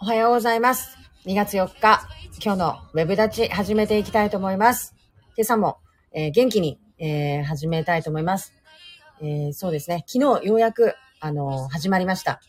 おはようございます。2月4日、今日のウェブ立ち始めていきたいと思います。今朝も、えー元気に、えー始めたいと思います。えーそうですね、昨日ようやく、あの始まりました。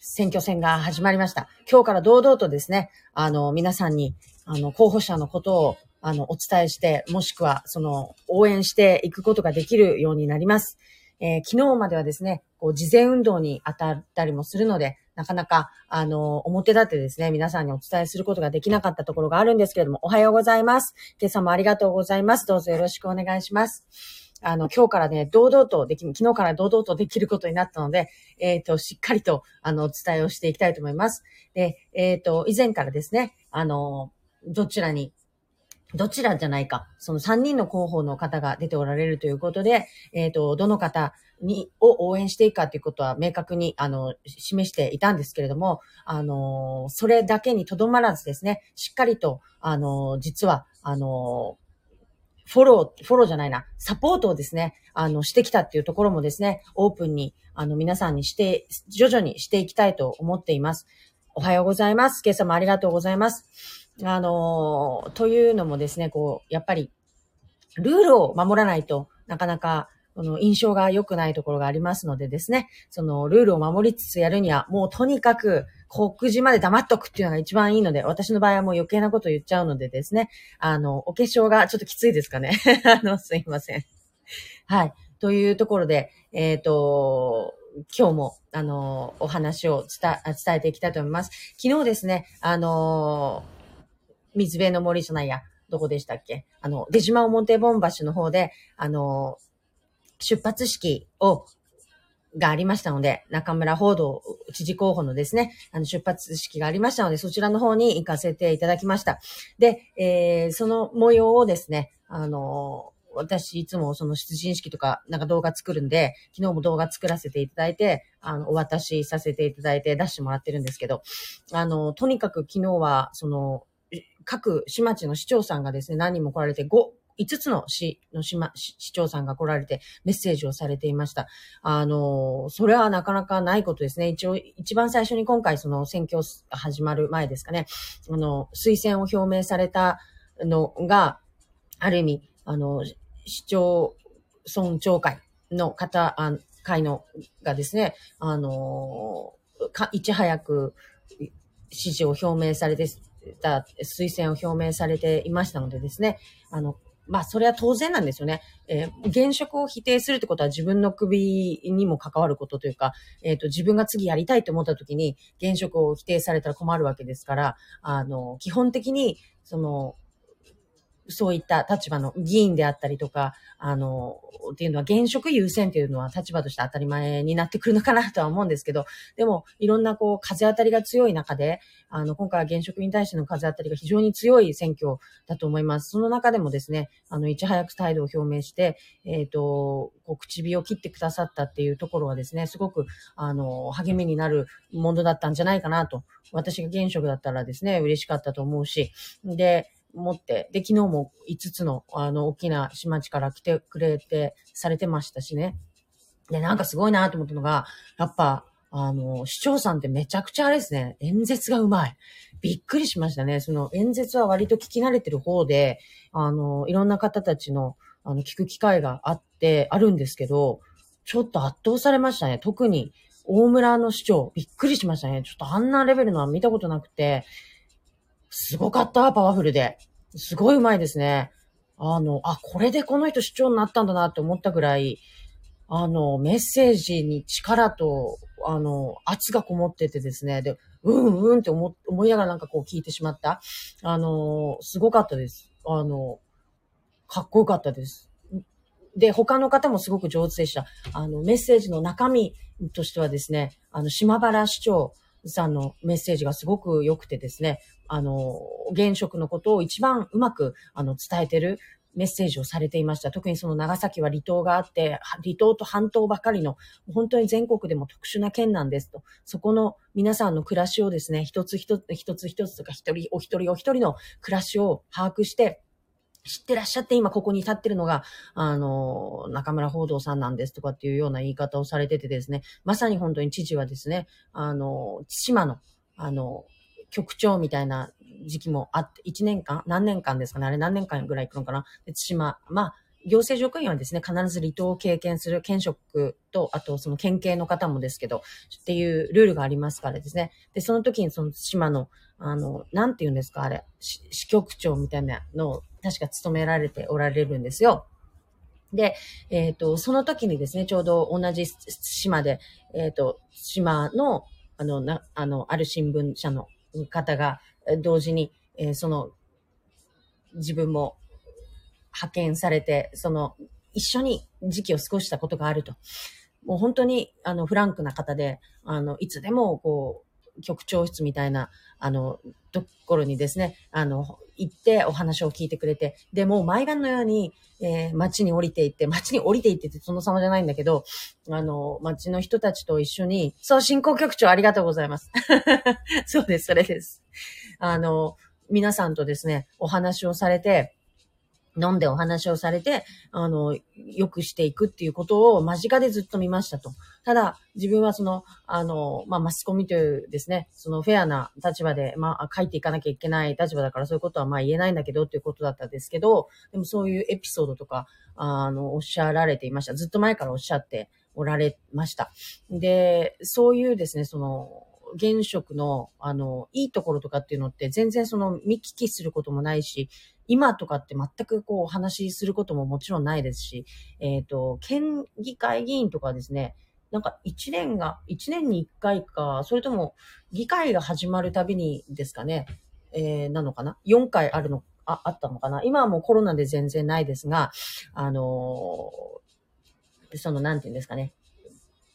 選挙戦が始まりました。今日から堂々とですね、あの、皆さんに、あの、候補者のことを、あの、お伝えして、もしくは、その、応援していくことができるようになります。えー昨日まではですね、こう、事前運動に当たったりもするので、なかなか、あの、表立ってですね、皆さんにお伝えすることができなかったところがあるんですけれども、おはようございます。今朝もありがとうございます。どうぞよろしくお願いします。あの、今日からね、堂々とでき、昨日から堂々とできることになったので、えっ、と、しっかりと、あの、お伝えをしていきたいと思います。で、えっ、と、以前からですね、あの、どちらに、どちらじゃないか、その3人の候補の方が出ておられるということで、えっ、と、どの方に、を応援していくかということは明確に、あの、示していたんですけれども、あの、それだけにとどまらずですね、しっかりと、あの、実は、あの、フォロー、フォローじゃないな、サポートをですね、あの、してきたっていうところもですね、オープンに、あの、皆さんにして、徐々にしていきたいと思っています。おはようございます。今朝もありがとうございます。あの、というのもですね、こう、やっぱり、ルールを守らないとなかなか、この印象が良くないところがありますのでですね、そのルールを守りつつやるには、もうとにかく告示まで黙っとくっていうのが一番いいので、私の場合はもう余計なこと言っちゃうのでですね、あの、お化粧がちょっときついですかね。あの、すいません。はい。というところで、えっ、と、今日も、あの、お話を伝え伝えていきたいと思います。昨日ですね、あの、水辺の森じゃないや、どこでしたっけ？あの、出島表盆橋の方で、あの、出発式を、がありましたので、中村報道知事候補のですね、あの出発式がありましたので、そちらの方に行かせていただきました。で、えーその模様をですね、あの私いつもその出陣式とかなんか動画作るんで、昨日も動画作らせていただいて、あの、お渡しさせていただいて出してもらってるんですけど、あの、とにかく昨日は、その、各市町の市長さんがですね、何人も来られて、5、5つの市の市ま市長さんが来られてメッセージをされていました。あの、それはなかなかないことですね。一応、一番最初に今回その選挙始まる前ですかね、あの、推薦を表明されたのが、ある意味、あの、市町村長会の方、あ会のがですね、あの、かいち早く支持を表明されてた、推薦を表明されていましたのでですね、あの、まあ、それは当然なんですよね。えー現職を否定するってことは自分の首にも関わることというか、えっ、と、自分が次やりたいと思った時に、現職を否定されたら困るわけですから、あの、基本的に、その、そういった立場の議員であったりとか、あの、っていうのは現職優先っていうのは立場として当たり前になってくるのかなとは思うんですけど、でも、いろんなこう、風当たりが強い中で、あの、今回は現職に対しての風当たりが非常に強い選挙だと思います。その中でもですね、あの、いち早く態度を表明して、えっ、と、こう、口火を切ってくださったっていうところはですね、すごく、あの、励みになるものだったんじゃないかなと。私が現職だったらですね、嬉しかったと思うし、で、持って、で、昨日も5つの、あの、大きな市町から来てくれて、されてましたしね。で、なんかすごいなと思ったのが、やっぱ、あの、市長さんってめちゃくちゃあれですね、演説がうまい。びっくりしましたね。その演説は割と聞き慣れてる方で、あの、いろんな方たちの、あの、聞く機会があって、あるんですけど、ちょっと圧倒されましたね。特に、大村の市長、びっくりしましたね。ちょっとあんなレベルのは見たことなくて、すごかった、パワフルで。すごい上手いですね。あの、あ、これでこの人市長になったんだなって思ったぐらい、あの、メッセージに力と、あの、圧がこもっててですね、で、うんうんって思思いながらなんかこう聞いてしまった。あの、すごかったです。あの、かっこよかったです。で、他の方もすごく上手でした。あの、メッセージの中身としてはですね、あの、島原市長さんのメッセージがすごく良くてですね、あの、現職のことを一番うまく、あの、伝えてるメッセージをされていました。特にその長崎は離島があって、離島と半島ばかりの、本当に全国でも特殊な県なんですと。そこの皆さんの暮らしをですね、一つ一つ、一つ一つとか、一人、お一人お一人の暮らしを把握して、知ってらっしゃって今ここに立ってるのが、あの、中村報道さんなんですとかっていうような言い方をされててですね、まさに本当に知事はですね、あの、島の、あの、局長みたいな時期もあって、1年間何年間ですかねあれ何年間ぐらい行くのかなで対馬、まあ、行政職員はですね、必ず離島を経験する県職と、あとその県警の方もですけど、っていうルールがありますからですね。で、その時にその島の、あの、なんて言うんですか、あれ、支局長みたいなのを確か務められておられるんですよ。で、えっ、ー、と、その時にですね、ちょうど同じ島で、えっ、ー、と、島の、あの、な、あの、ある新聞社の方が、同時に、えー、その、自分も派遣されて、その、一緒に時期を過ごしたことがあると。もう本当に、あの、フランクな方で、あの、いつでも、こう、局長室みたいな、あの、ところにですね、あの、行ってお話を聞いてくれて、で、もう毎晩のように、えー、街に降りていって、街に降りていってってその様じゃないんだけど、あの、街の人たちと一緒に、そう、進行局長ありがとうございます。そうです、それです。あの、皆さんとですね、お話をされて、飲んでお話をされて、あの、良くしていくっていうことを間近でずっと見ましたと。ただ、自分はその、あの、まあ、マスコミというですね、そのフェアな立場で、まあ、書いていかなきゃいけない立場だからそういうことはま言えないんだけどっていうことだったんですけど、でもそういうエピソードとか、あの、おっしゃられていました。ずっと前からおっしゃっておられました。で、そういうですね、その、現職の、あの、いいところとかっていうのって全然その見聞きすることもないし、今とかって全くこうお話しすることももちろんないですし、えっ、ー、と、県議会議員とかですね、なんか一年が、一年に一回か、それとも議会が始まるたびにですかね、えー、なのかな ?4 回あるの、あ、あったのかな今はもうコロナで全然ないですが、あのー、その、なんていうんですかね。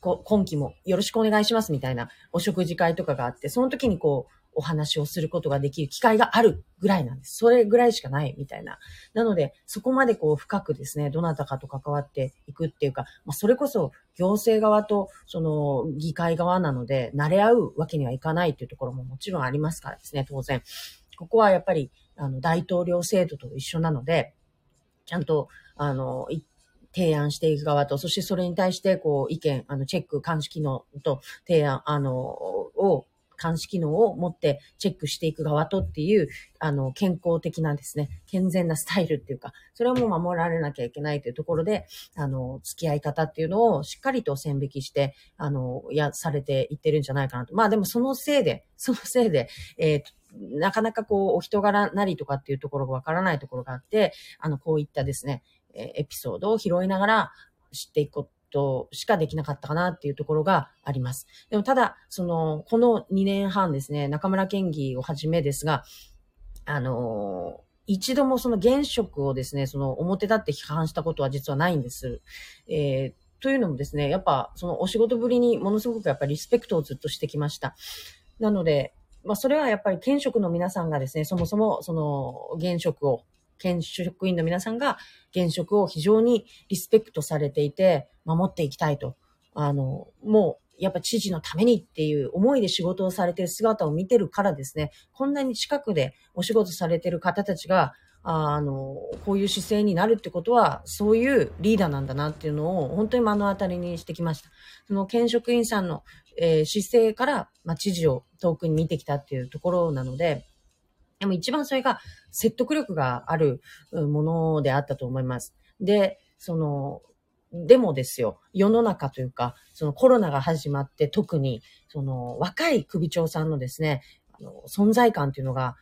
今期もよろしくお願いしますみたいなお食事会とかがあって、その時にこう、お話をすることができる機会があるぐらいなんです。それぐらいしかないみたいな。なので、そこまでこう深くですね、どなたかと関わっていくっていうか、まあ、それこそ行政側とその議会側なので、慣れ合うわけにはいかないというところももちろんありますからですね、当然。ここはやっぱり、あの、大統領制度と一緒なので、ちゃんと、あの、提案していく側と、そしてそれに対して、こう、意見、あの、チェック、監視機能と提案、あの、を監視機能を持ってチェックしていく側とっていう、あの、健康的なですね、健全なスタイルっていうか、それをもう守られなきゃいけないというところで、あの、付き合い方っていうのをしっかりと線引きして、あの、や、されていってるんじゃないかなと。まあでもそのせいで、そのせいで、えー、なかなかこう、お人柄なりとかっていうところがわからないところがあって、あの、こういったですね、えエピソードを拾いながら知っていこととしかできなかったかなっていうところがあります。でもただ、その、この2年半ですね、中村県議をはじめですが、あの一度もその現職をですね、その表立って批判したことは実はないんです。えー、というのもですね、やっぱそのお仕事ぶりにものすごくやっぱりリスペクトをずっとしてきました。なので、まあそれはやっぱり県職の皆さんがですね、そもそもその現職を県職員の皆さんが現職を非常にリスペクトされていて、守っていきたいと。あの、もう、やっぱ知事のためにっていう思いで仕事をされてる姿を見てるからですね、こんなに近くでお仕事されてる方たちが、あの、こういう姿勢になるってことは、そういうリーダーなんだなっていうのを本当に目の当たりにしてきました。その県職員さんの、えー、姿勢から、まあ、知事を遠くに見てきたっていうところなので、でも一番それが説得力があるものであったと思います。で、その、でもですよ、世の中というか、そのコロナが始まって特に、その若い首長さんのですね、あの存在感というのが、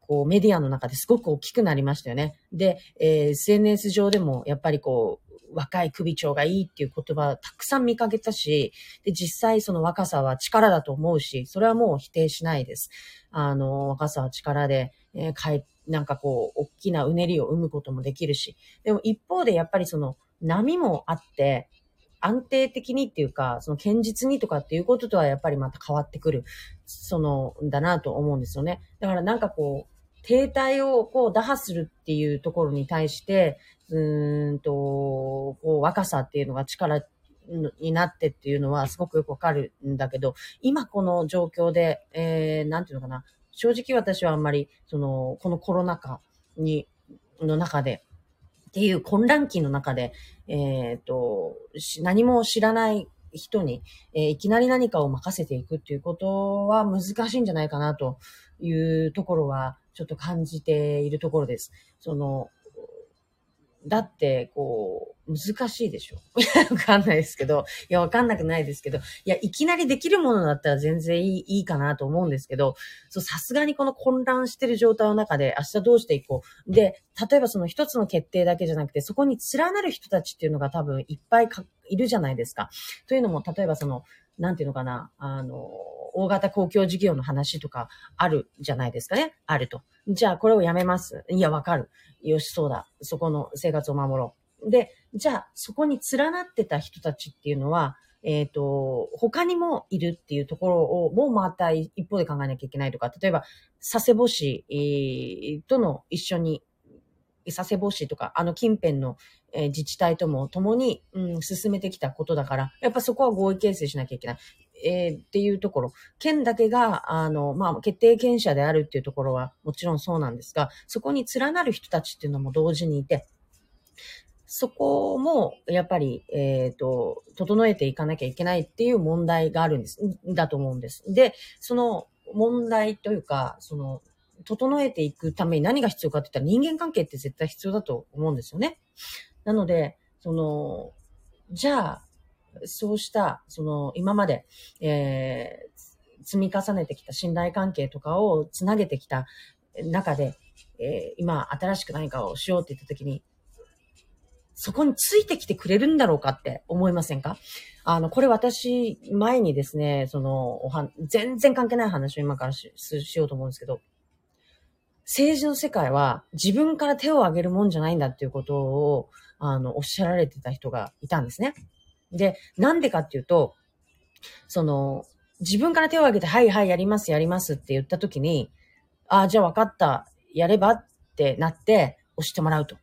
こうメディアの中ですごく大きくなりましたよね。で、えー、SNS 上でもやっぱりこう、若い首長がいいっていう言葉をたくさん見かけたし、で、実際その若さは力だと思うし、それはもう否定しないです。あの、若さは力で、えー、かい、なんかこう、大きなうねりを生むこともできるし、でも一方でやっぱりその波もあって、安定的にっていうか、その堅実にとかっていうこととはやっぱりまた変わってくる、その、だなと思うんですよね。だからなんかこう、停滞をこう打破するっていうところに対して、うんと、こう若さっていうのが力になってっていうのはすごくよくわかるんだけど、今この状況で、えー、なんていうのかな。正直私はあんまり、その、このコロナ禍に、の中で、っていう混乱期の中で、えっ、ー、と、何も知らない人に、えーいきなり何かを任せていくっていうことは難しいんじゃないかなというところはちょっと感じているところです。その、だって、こう、難しいでしょ。いや、わかんないですけど、いや、わかんなくないですけど、いや、いきなりできるものだったら全然いいいいかなと思うんですけど、そう、さすがにこの混乱してる状態の中で明日どうしていこう。で、例えばその一つの決定だけじゃなくて、そこに連なる人たちっていうのが多分いっぱいいるじゃないですか。というのも、例えばその、なんていうのかな、あの、大型公共事業の話とかあるじゃないですかね。あると。じゃあ、これをやめます。いや、わかる。よし、そうだ。そこの生活を守ろう。で、じゃあ、そこに連なってた人たちっていうのは、えっ、と、他にもいるっていうところを、もうまた一方で考えなきゃいけないとか、例えば、佐世保市、えーとの一緒に、佐世保市とか、あの近辺の、えー自治体とも共に、うん、進めてきたことだから、やっぱそこは合意形成しなきゃいけない。えーっていうところ。県だけが、あの、まあ、決定権者であるっていうところはもちろんそうなんですが、そこに連なる人たちっていうのも同時にいて、そこも、やっぱり、えっ、と、整えていかなきゃいけないっていう問題があるんです。だと思うんです。で、その問題というか、その、整えていくために何が必要かって言ったら人間関係って絶対必要だと思うんですよね。なので、その、じゃあ、そうした、その、今まで、えー積み重ねてきた信頼関係とかをつなげてきた中で、えー今、新しく何かをしようって言った時に、そこについてきてくれるんだろうかって思いませんか？あの、これ私、前にですね、その、おは、全然関係ない話を今からししようと思うんですけど、政治の世界は自分から手を挙げるもんじゃないんだっていうことを、あの、おっしゃられてた人がいたんですね。で、なんでかっていうと、その、自分から手を挙げて、はいはい、やります、やりますって言ったときに、ああ、じゃあ分かった、やればってなって、押してもらうと。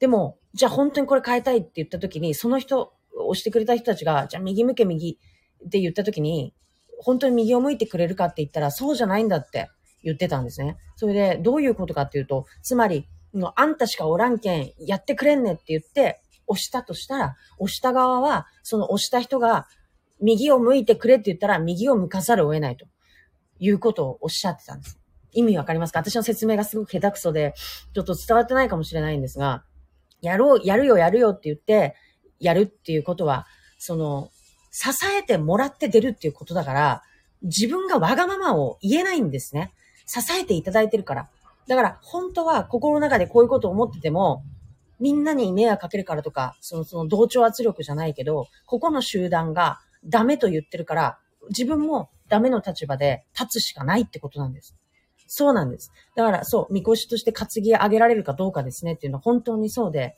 でも、じゃあ本当にこれ変えたいって言ったときに、その人、押してくれた人たちが、じゃあ右向け右って言ったときに、本当に右を向いてくれるかって言ったら、そうじゃないんだって言ってたんですね。それで、どういうことかっていうと、つまり、のあんたしかおらんけん、やってくれんねって言って、押したとしたら、押した側は、その押した人が、右を向いてくれって言ったら、右を向かざるを得ないということをおっしゃってたんです。意味わかりますか？私の説明がすごく下手くそで、ちょっと伝わってないかもしれないんですが、やろう、やるよ、やるよって言って、やるっていうことは、その、支えてもらって出るっていうことだから、自分がわがままを言えないんですね。支えていただいてるから。だから、本当は心の中でこういうことを思ってても、みんなに迷惑かけるからとか、その、その同調圧力じゃないけど、ここの集団がダメと言ってるから、自分もダメの立場で立つしかないってことなんです。そうなんです。だから、そう、みこしとして担ぎ上げられるかどうかですねっていうのは本当にそうで、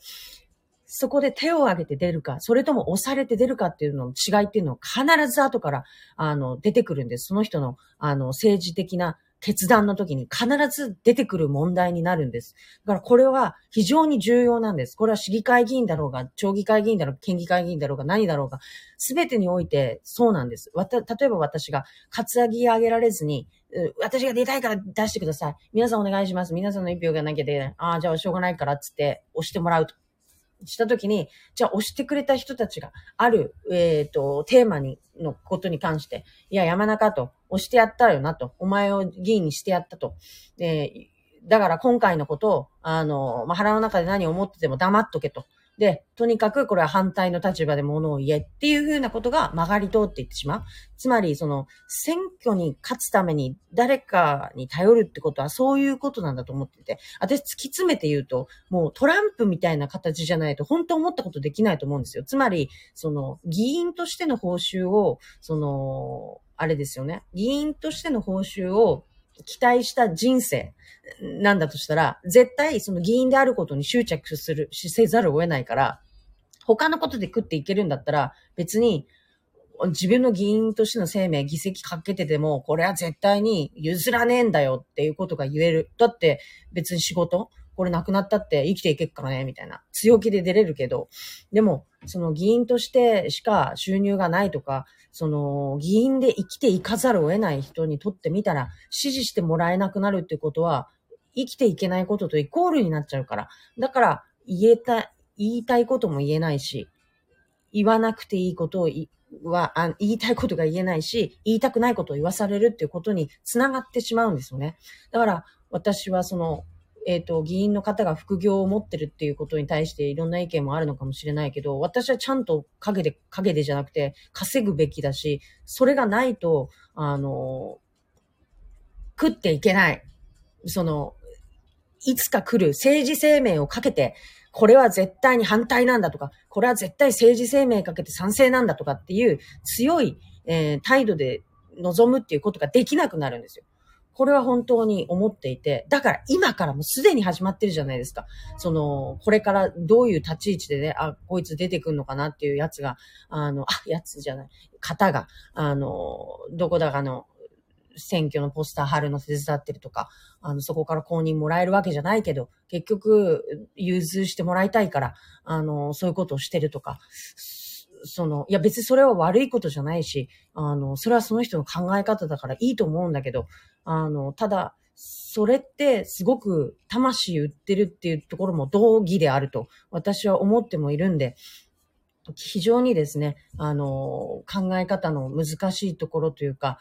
そこで手を挙げて出るか、それとも押されて出るかっていうのの違いっていうのを必ず後から、あの、出てくるんです。その人の、あの、政治的な決断の時に必ず出てくる問題になるんです。だからこれは非常に重要なんです。これは市議会議員だろうが、町議会議員だろうが、県議会議員だろうが、何だろうが、すべてにおいてそうなんです。わた、例えば私が、カツアギ上げられずに、私が出たいから出してください。皆さんお願いします。皆さんの一票がなきゃ出ない。ああ、じゃあしょうがないからっつって押してもらうと。したときに、じゃあ押してくれた人たちがある、えっ、と、テーマに、のことに関して、いや、山中と、押してやったよなと、お前を議員にしてやったと。で、だから今回のことを、あの、まあ、腹の中で何を思ってても黙っとけと。で、とにかくこれは反対の立場で物を言えっていうふうなことが曲がり通っていってしまう。つまり、その、選挙に勝つために誰かに頼るってことはそういうことなんだと思ってて、私突き詰めて言うと、もうトランプみたいな形じゃないと本当思ったことできないと思うんですよ。つまり、その、議員としての報酬を、その、あれですよね。議員としての報酬を期待した人生なんだとしたら、絶対その議員であることに執着する、しせざるを得ないから、他のことで食っていけるんだったら、別に、自分の議員としての生命、議席かけてても、これは絶対に譲らねえんだよっていうことが言える。だって別に仕事これなくなったって生きていけっからね、みたいな。強気で出れるけど、でも、その議員としてしか収入がないとか、その議員で生きていかざるを得ない人にとってみたら、支持してもらえなくなるってことは、生きていけないこととイコールになっちゃうから。だから、言えた、言いたいことも言えないし、言わなくていいことをはあ言いたいことが言えないし、言いたくないことを言わされるっていうことにつながってしまうんですよね。だから私はその、えっ、と、議員の方が副業を持ってるっていうことに対していろんな意見もあるのかもしれないけど、私はちゃんと影で、影でじゃなくて稼ぐべきだし、それがないと、あの、食っていけない。その、いつか来る政治生命をかけて、これは絶対に反対なんだとか、これは絶対政治生命かけて賛成なんだとかっていう強い、えー、態度で臨むっていうことができなくなるんですよ。これは本当に思っていて、だから今からもうすでに始まってるじゃないですか。その、これからどういう立ち位置でね、あ、こいつ出てくんのかなっていうやつが、あの、あ、やつじゃない、方が、あの、どこだかの、選挙のポスター貼るの手伝ってるとか、あの、そこから公認もらえるわけじゃないけど、結局、融通してもらいたいから、あの、そういうことをしてるとか、その、いや別にそれは悪いことじゃないし、あの、それはその人の考え方だからいいと思うんだけど、あの、ただ、それってすごく魂売ってるっていうところも同義であると私は思ってもいるんで、非常にですね、あの、考え方の難しいところというか、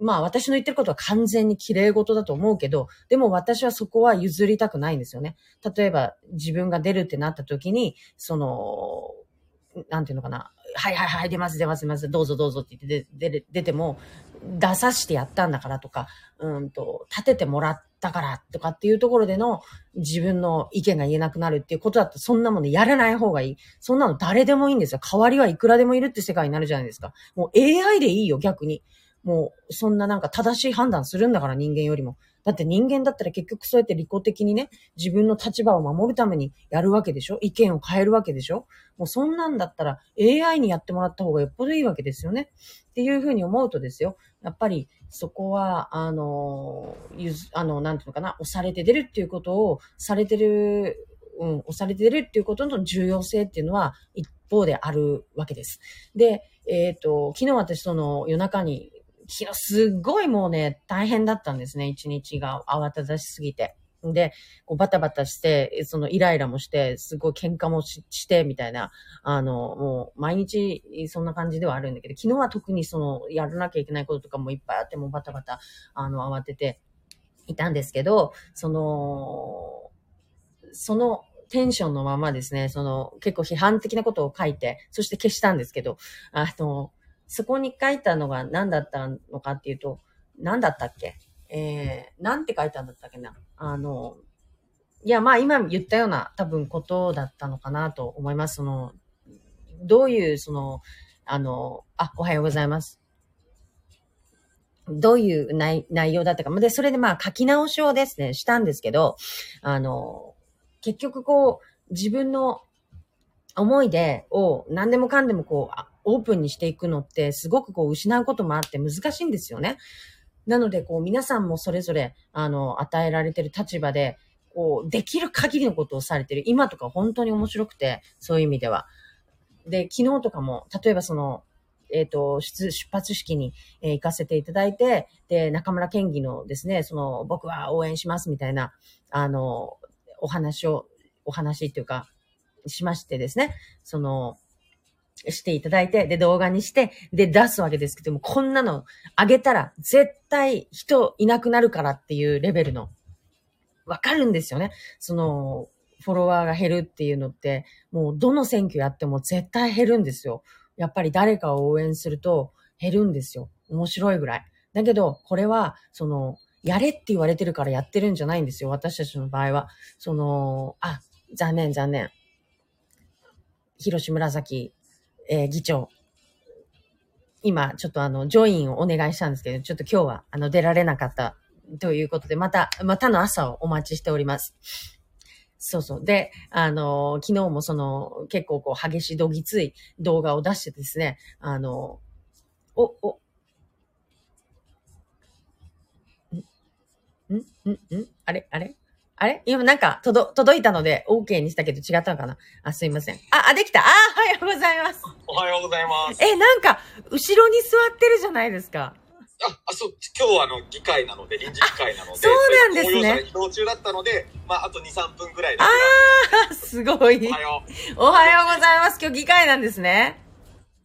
まあ私の言ってることは完全に綺麗事だと思うけど、でも私はそこは譲りたくないんですよね。例えば自分が出るってなった時に、その、なんていうのかな。はいはいはい、出ます出ます出ます、どうぞどうぞって言って出出ても、出さしてやったんだからとか、うんと、立ててもらったからとかっていうところでの自分の意見が言えなくなるっていうことだってそんなもんでやらない方がいい。そんなの誰でもいいんですよ。代わりはいくらでもいるって世界になるじゃないですか。もう AI でいいよ、逆に。もう、そんななんか正しい判断するんだから人間よりも。だって人間だったら結局そうやって利己的にね、自分の立場を守るためにやるわけでしょ？意見を変えるわけでしょ？もうそんなんだったら AI にやってもらった方がよっぽどいいわけですよね。っていうふうに思うとですよ。やっぱりそこは、あの、ゆず、あの、なんていうのかな、押されて出るっていうことをされてる、うん、押されて出るっていうことの重要性っていうのは一方であるわけです。で、えっ、ー、と、昨日私その夜中に昨日すっごいもうね、大変だったんですね。一日が慌ただしすぎて。で、こうバタバタして、そのイライラもして、すごい喧嘩もして、みたいな、あの、もう毎日そんな感じではあるんだけど、昨日は特にその、やらなきゃいけないこととかもいっぱいあって、もうバタバタ、あの、慌てていたんですけど、その、そのテンションのままですね、その結構批判的なことを書いて、そして消したんですけど、あの、そこに書いたのが何だったのかっていうと、何だったっけ？えー、なんて書いたんだったっけな？あの、いや、まあ今言ったような多分ことだったのかなと思います。その、どういう、その、あの、あ、おはようございます。どういう内内容だったか。で、それでまあ書き直しをですね、したんですけど、あの、結局こう、自分の思いで、を何でもかんでもこう、オープンにしていくのってすごくこう失うこともあって難しいんですよね。なのでこう皆さんもそれぞれあの与えられてる立場でこうできる限りのことをされてる。今とか本当に面白くて、そういう意味では。で、昨日とかも、例えばその、えっ、ー、と、出、出発式に、えー、行かせていただいて、で、中村県議のですね、その、僕は応援しますみたいな、あの、お話を、お話っていうか、しましてですね、その、していただいて、で、動画にして、で、出すわけですけども、こんなの上げたら絶対人いなくなるからっていうレベルの、わかるんですよね。その、フォロワーが減るっていうのって、もうどの選挙やっても絶対減るんですよ。やっぱり誰かを応援すると減るんですよ。面白いぐらい。だけど、これは、その、やれって言われてるからやってるんじゃないんですよ。私たちの場合は。その、あ、残念残念。広志紫えー、議長、今、ちょっとあの、ジョインをお願いしたんですけど、ちょっと今日は、あの、出られなかったということで、また、またの朝をお待ちしております。そうそう。で、あの、昨日もその、結構こう、激しどぎつい動画を出してですね、あの、お、お、ん？ん？ん？ん？あれ？あれ？あれ？今なんか、届、届いたので、OK にしたけど違ったのかな？あ、すいません。あ、あ、できた。あ、おはようございます。おはようございます。え、なんか、後ろに座ってるじゃないですか。あ、あ、そう、今日はあの、議会なので、臨時議会なので。そうなんですね。移動中だったので、まあ、あと2、3分ぐらいで。ああ、すごい。おはよう。おはようございます。今日議会なんですね。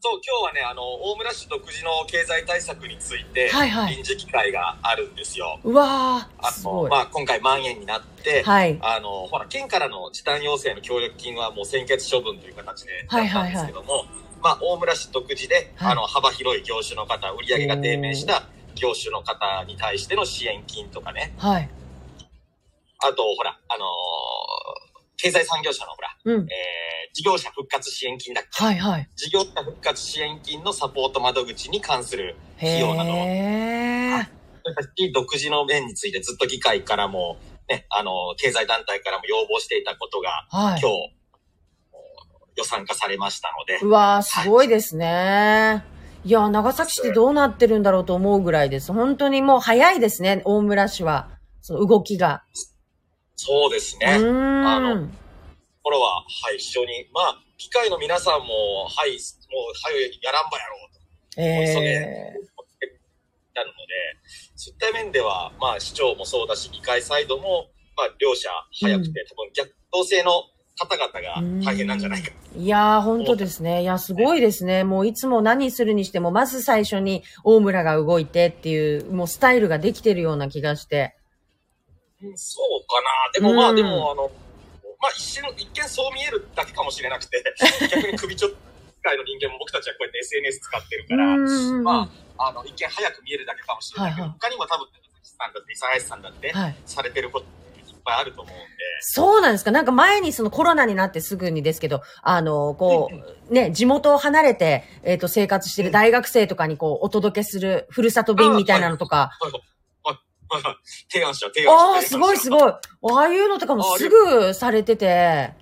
そう、今日はね、あの、大村市独自の経済対策について、はいはい臨時議会があるんですよ。うわー、あの。まあ、今回万円になって、はい。あの、ほら、県からの時短要請の協力金はもう先決処分という形ではいやったんですけども、まあ、大村市独自で、はいあの、幅広い業種の方、売上が低迷した業種の方に対しての支援金とかね、はい。あと、ほら、あのー経済産業者のほら、うん。えー、事業者復活支援金だっけ？はいはい。事業者復活支援金のサポート窓口に関する費へ用など、ー。独自の面についてずっと議会からも、ね、あの、経済団体からも要望していたことが、はい今。日、予算化されましたので、うわー、すごいですね。いや、長崎市ってどうなってるんだろうと思うぐらいです。本当にもう早いですね、大村市は。その動きが。そうですね。うーん。あのこれは、はい、非常に、まあ、議会の皆さんも、はい、もう、はい、やらんばやろうとえ思ってなるので、そういった面では、まあ、市長もそうだし、議会サイドも、まあ、両者早くて、多分逆統制の方々が大変なんじゃないか。ー。いやー、本当ですね。いや、すごいですね。もういつも何するにしても、まず最初に大村が動いてっていう、もうスタイルができてるような気がして。うん。そうかな。でもまあ、うんでも、あの、まあ一瞬、一見そう見えるだけかもしれなくて、逆に首ちょっと、界の人間も僕たちはこうやって SNS 使ってるから、うんまあ、あの、一見早く見えるだけかもしれないけど、はいはい。他にも多分、さんだって、伊佐さんだって、はい。されてることいっぱいあると思うんで、そうなんです。かなんか前にそのコロナになってすぐにですけど、あの、こう、ね、地元を離れて、えっ、と、生活してる大学生とかにこう、お届けする、ふるさと便みたいなのとか、はいはい提案者、提案者。ああ、すごいすい。ごい。ああいうのとかもすぐされてて、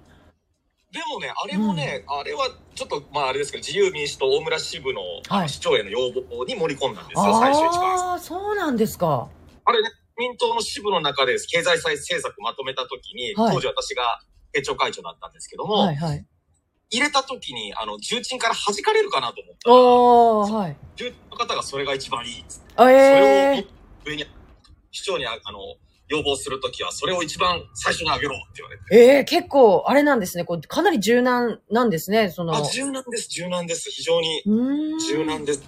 でもね、あれもね、あれはちょっと、まああれですけど、自由民主党大村支部の、はい市長への要望に盛り込んだんですよ、最初一番。ああ、そうなんですか。あれね、民党の支部の中で経済再政策まとめたときに、はい当時私が政調会長だったんですけども、はいはい。入れたときに、あの、重鎮から弾かれるかなと思ったら、はい。重鎮の方がそれが一番いいっつって。あそれえを上に、市長にああの、要望するときは、それを一番最初にあげろって言われて。ええー、結構、あれなんですね。こうかなり柔軟なんですね、その。あ、柔軟です、柔軟です。非常に。柔軟です。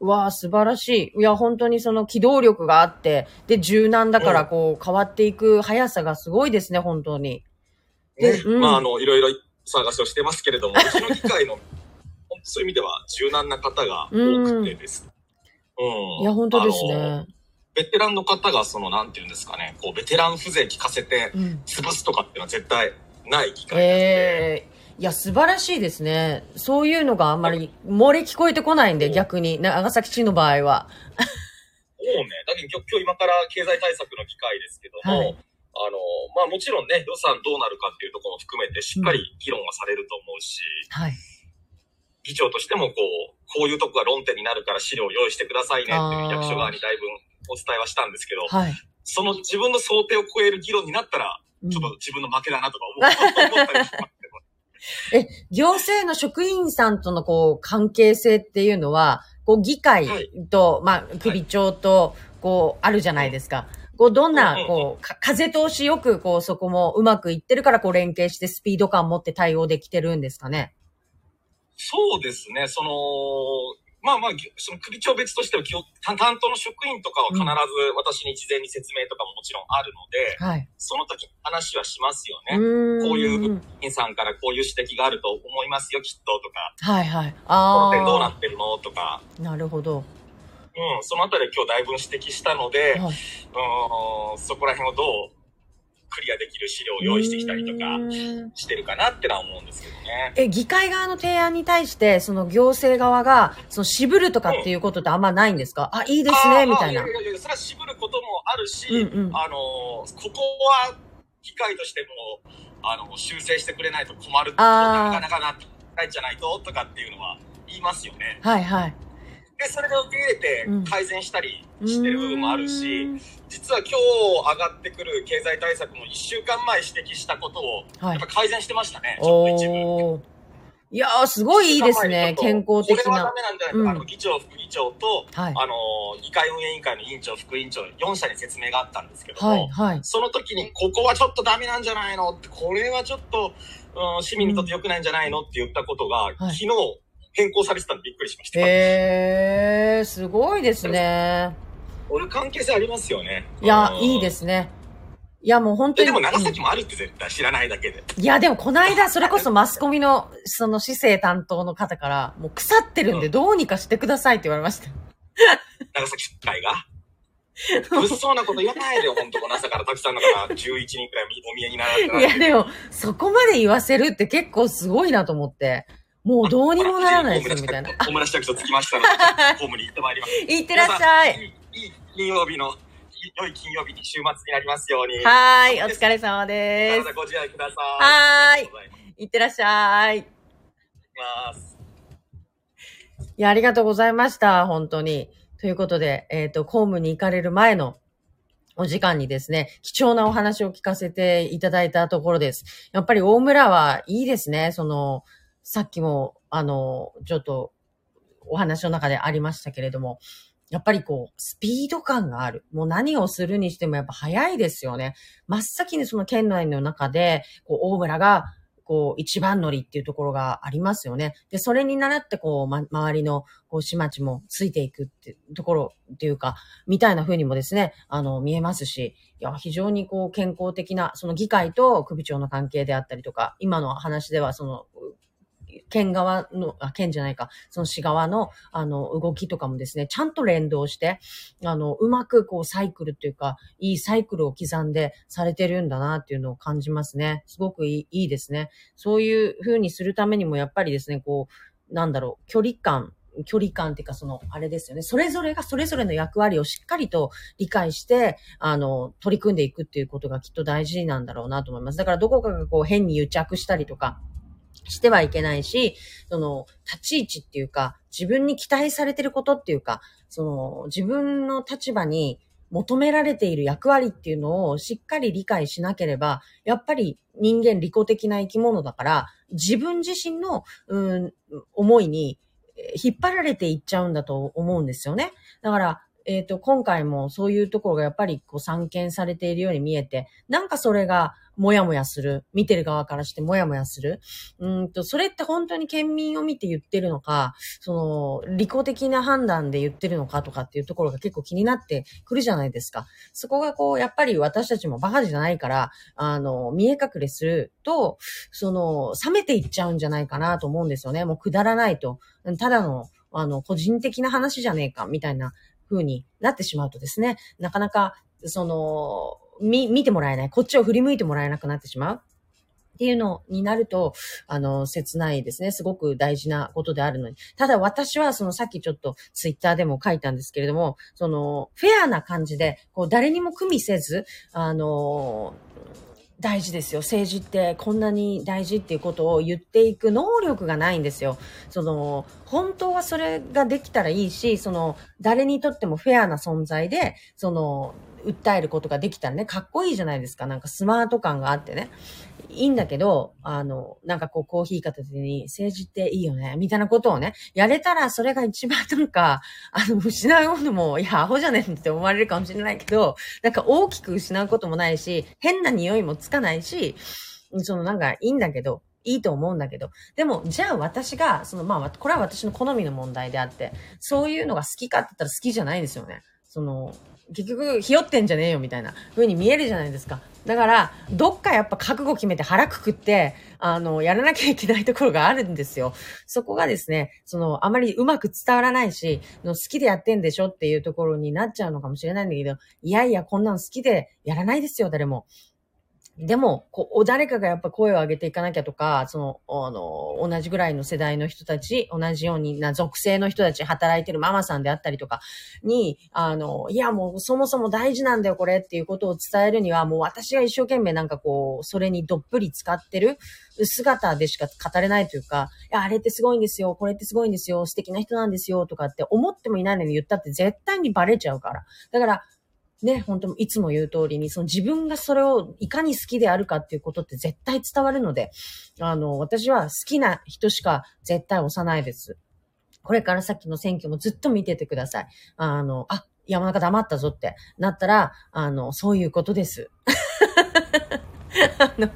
うわあ、素晴らしい。いや、本当にその機動力があって、で、柔軟だから、こう、変わっていく速さがすごいですね、本当に。ね、うんまあ、あの、いろいろ探しをしてますけれども、うちの議会の、そういう意味では柔軟な方が多くてです。うん。いや、本当ですね。ベテランの方が、その、なんていうんですかね、こう、ベテラン風情聞かせて、うん。潰すとかっていうのは絶対ない議会なので、ええいや、素晴らしいですね。そういうのがあんまり漏れ聞こえてこないんで、逆に、長崎市の場合は。もうね、だけど今日今から経済対策の議会ですけども、はいあの、まあもちろんね、予算どうなるかっていうところも含めてしっかり議論がされると思うし、はい。議長としてもこう、こういうとこが論点になるから資料を用意してくださいねっていう役所側にだいぶお伝えはしたんですけど、はい。その自分の想定を超える議論になったら、うんちょっと自分の負けだなとか思う思ったりしますけど。え、行政の職員さんとのこう、関係性っていうのは、こう、議会と、まあ、首長と、こう、あるじゃないですか。こう、どんうんなうん、こう、か風通しよく、こう、そこもうまくいってるから、こう、連携してスピード感持って対応できてるんですかね？そうですね、その、まあまあ、ぎその首長別としては、担担当の職員とかは必ず私に事前に説明とかももちろんあるので、はい。その時に話はしますようね。こういう議員さんからこういう指摘があると思いますよ、きっと、とか、はいはい。この点どうなあってるの？とか、あ。なるほど。うん、そのあたり今日だいぶ指摘したので、はいうん、そこら辺をどうクリアできる資料を用意してきたりとかしてるかなってのは思うんですけどね。え、議会側の提案に対して、その行政側が、その渋るとかっていうことってあんまないんですか？あ、いいですね、みたいなあ。いやいやいやそれは渋ることもあるし、うんうんあのーここは機会としてもあの修正してくれないと困るなかなかなないんじゃないととかっていうのは言いますよね。はいはい。でそれを受け入れうんて改善したりしてる部分もあるし、うーん実は今日上がってくる経済対策も1週間前指摘したことをはいやっぱ。改善してましたね、ちょっと一部。いやー、すごいいいですね。健康的な。これはダメなんじゃないか、うんあの議長、副議長と、はい。あの議会運営委員会の委員長、副委員長、4社に説明があったんですけども、はい、はい。その時に、ここはちょっとダメなんじゃないのって、これはちょっと、うん、市民にとって良くないんじゃないのって言ったことが、はい昨日、変更されてたんでびっくりしました。へえ、すごいですね。これ関係性ありますよね。いや、うんいいですね。いや、もう本当え、に。でも長うん崎もあるって絶対知らないだけで。いや、でもこの間、それこそマスコミの、その市政担当の方から、もう腐ってるんでうんどうにかしてくださいって言われました。長崎市会が？物騒なこと言わないでよ、本当この朝からたくさんの方、11人くらいお見えになられていや、でも、そこまで言わせるって結構すごいなと思って、もうどうにもならないですよ、みたいな。大村市役所着きましたので、ホームに行ってまいります。いってらっしゃい。いい。いい金曜日の、い良い金曜日に週末になりますように。はーい、お疲れ様です体。ご自愛ください。はーいありがとうございます。いってらっしゃい。行きます。いや、ありがとうございました。本当に。ということで、えっ、と、公務に行かれる前のお時間にですね、貴重なお話を聞かせていただいたところです。やっぱり大村はいいですね。その、さっきも、あの、ちょっとお話の中でありましたけれども、やっぱりこう、スピード感がある。もう何をするにしてもやっぱ早いですよね。真っ先にその県内の中で、こう、大村が、こう、一番乗りっていうところがありますよね。で、それに倣って、こう、ま、周りの、こう、市町もついていくってところっていうか、みたいな風にもですね、あの、見えますし、いや、非常にこう、健康的な、その議会と首長の関係であったりとか、今の話では、その、県側の、あ、県じゃないか、その市側の、あの、動きとかもですね、ちゃんと連動して、あの、うまくこう、サイクルっていうか、いいサイクルを刻んでされてるんだなっていうのを感じますね。すごくいいいいですね。そういう風にするためにも、やっぱりですね、こう、なんだろう、距離感、距離感っていうか、その、あれですよね。それぞれがそれぞれの役割をしっかりと理解して、あの、取り組んでいくっていうことがきっと大事なんだろうなと思います。だからどこかがこう変に癒着したりとか、してはいけないし、その、立ち位置っていうか、自分に期待されてることっていうか、その、自分の立場に求められている役割っていうのをしっかり理解しなければ、やっぱり人間利己的な生き物だから、自分自身の、うん、思いに引っ張られていっちゃうんだと思うんですよね。だから、えっ、と、今回もそういうところがやっぱりこう散見されているように見えて、なんかそれがもやもやする。見てる側からしてもやもやする。うんと、それって本当に県民を見て言ってるのか、その、利己的な判断で言ってるのかとかっていうところが結構気になってくるじゃないですか。そこがこう、やっぱり私たちもバカじゃないから、あの、見え隠れすると、その、冷めていっちゃうんじゃないかなと思うんですよね。もうくだらないと。ただの、あの、個人的な話じゃねえか、みたいな風になってしまうとですね、なかなか、その、み、見てもらえない。こっちを振り向いてもらえなくなってしまう。っていうのになると、あの、切ないですね。すごく大事なことであるのに。ただ私は、そのさっきちょっとツイッターでも書いたんですけれども、その、フェアな感じで、こう、誰にも組みせず、あの、大事ですよ。政治ってこんなに大事っていうことを言っていく能力がないんですよ。その、本当はそれができたらいいし、その、誰にとってもフェアな存在で、その、訴えることができたらね、かっこいいじゃないですか。なんかスマート感があってね。いいんだけど、あの、なんかこうコーヒー片手に政治っていいよね、みたいなことをね、やれたらそれが一番なんか、あの、失うものも、いや、アホじゃねえって思われるかもしれないけど、なんか大きく失うこともないし、変な匂いもつかないし、そのなんかいいんだけど、いいと思うんだけど。でも、じゃあ私が、そのまあ、これは私の好みの問題であって、そういうのが好きかって言ったら好きじゃないですよね。その、結局、ひよってんじゃねえよみたいな風に見えるじゃないですか。だから、どっかやっぱ覚悟決めて腹くくって、あの、やらなきゃいけないところがあるんですよ。そこがですね、その、あまりうまく伝わらないし、の好きでやってんでしょっていうところになっちゃうのかもしれないんだけど、いやいや、こんなの好きでやらないですよ、誰も。でも、こう、誰かがやっぱ声を上げていかなきゃとか、その、あの、同じぐらいの世代の人たち、同じようにな属性の人たち、働いてるママさんであったりとかに、あの、いや、もうそもそも大事なんだよ、これっていうことを伝えるには、もう私が一生懸命なんかこう、それにどっぷり使ってる姿でしか語れないというか、いや、あれってすごいんですよ、これってすごいんですよ、素敵な人なんですよ、とかって思ってもいないのに言ったって絶対にバレちゃうから。だから、ね、本当いつも言う通りに、その自分がそれをいかに好きであるかっていうことって絶対伝わるので、あの、私は好きな人しか絶対押さないです。これからさっきの選挙もずっと見ててください。あの、あ、山中黙ったぞってなったら、あの、そういうことです。あの、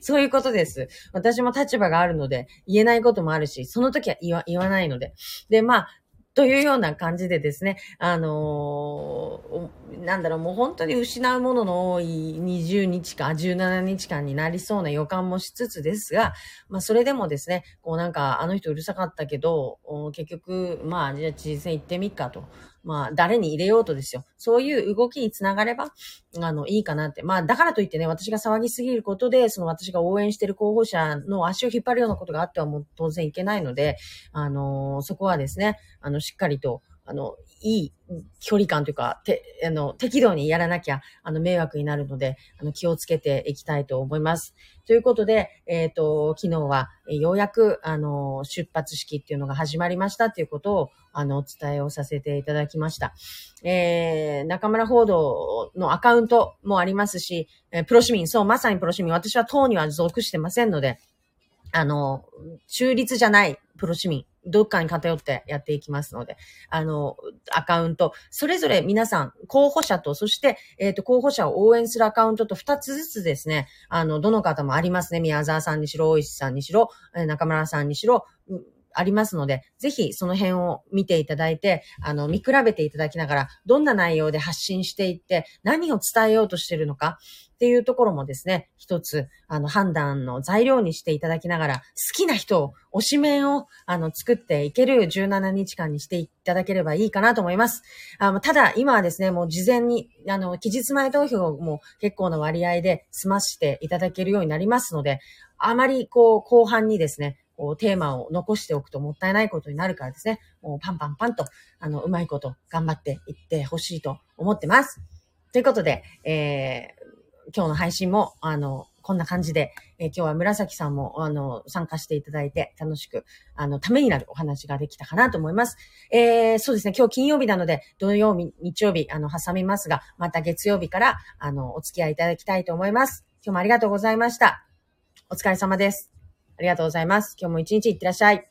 そういうことです。私も立場があるので、言えないこともあるし、その時は言わ言わないので。で、まあ、というような感じでですね、あのー、なんだろう、もう本当に失うものの多い20日か、17日間になりそうな予感もしつつですが、まあそれでもですね、こうなんかあの人うるさかったけど、結局、まあじゃあ知事選行ってみっかと。まあ、誰に入れようとですよ。そういう動きにつながれば、あの、いいかなって。まあ、だからといってね、私が騒ぎすぎることで、その私が応援している候補者の足を引っ張るようなことがあってはもう当然いけないので、あの、そこはですね、あの、しっかりと、あの、いい距離感というか、て、あの、適度にやらなきゃ、あの、迷惑になるので、あの、気をつけていきたいと思います。ということで、えっ、ー、と、昨日は、ようやく、あの、出発式っていうのが始まりましたっていうことを、あの、お伝えをさせていただきました。えー、中村報道のアカウントもありますし、えー、プロ市民、そう、まさにプロ市民、私は党には属してませんので、あの、中立じゃないプロ市民、どっかに偏ってやっていきますので、あの、アカウント、それぞれ皆さん、候補者と、そして、えっ、ー、と、候補者を応援するアカウントと2つずつですね、あの、どの方もありますね。宮沢さんにしろ、大石さんにしろ、中村さんにしろ、ありますので、ぜひその辺を見ていただいて、あの、見比べていただきながら、どんな内容で発信していって、何を伝えようとしているのかっていうところもですね、一つ、あの、判断の材料にしていただきながら、好きな人を、推し面を、あの、作っていける17日間にしていただければいいかなと思います。あのただ、今はですね、もう事前に、あの、期日前投票も結構な割合で済ましていただけるようになりますので、あまり、こう、後半にですね、テーマを残しておくともったいないことになるからですね、もうパンパンパンと、あの、うまいこと頑張っていってほしいと思ってます。ということで、えー、今日の配信も、あの、こんな感じで、えー、今日は紫さんも、あの、参加していただいて、楽しく、あの、ためになるお話ができたかなと思います。えー、そうですね、今日金曜日なので、土曜日、日曜日、あの、挟みますが、また月曜日から、あの、お付き合いいただきたいと思います。今日もありがとうございました。お疲れ様です。ありがとうございます。今日も一日いってらっしゃい。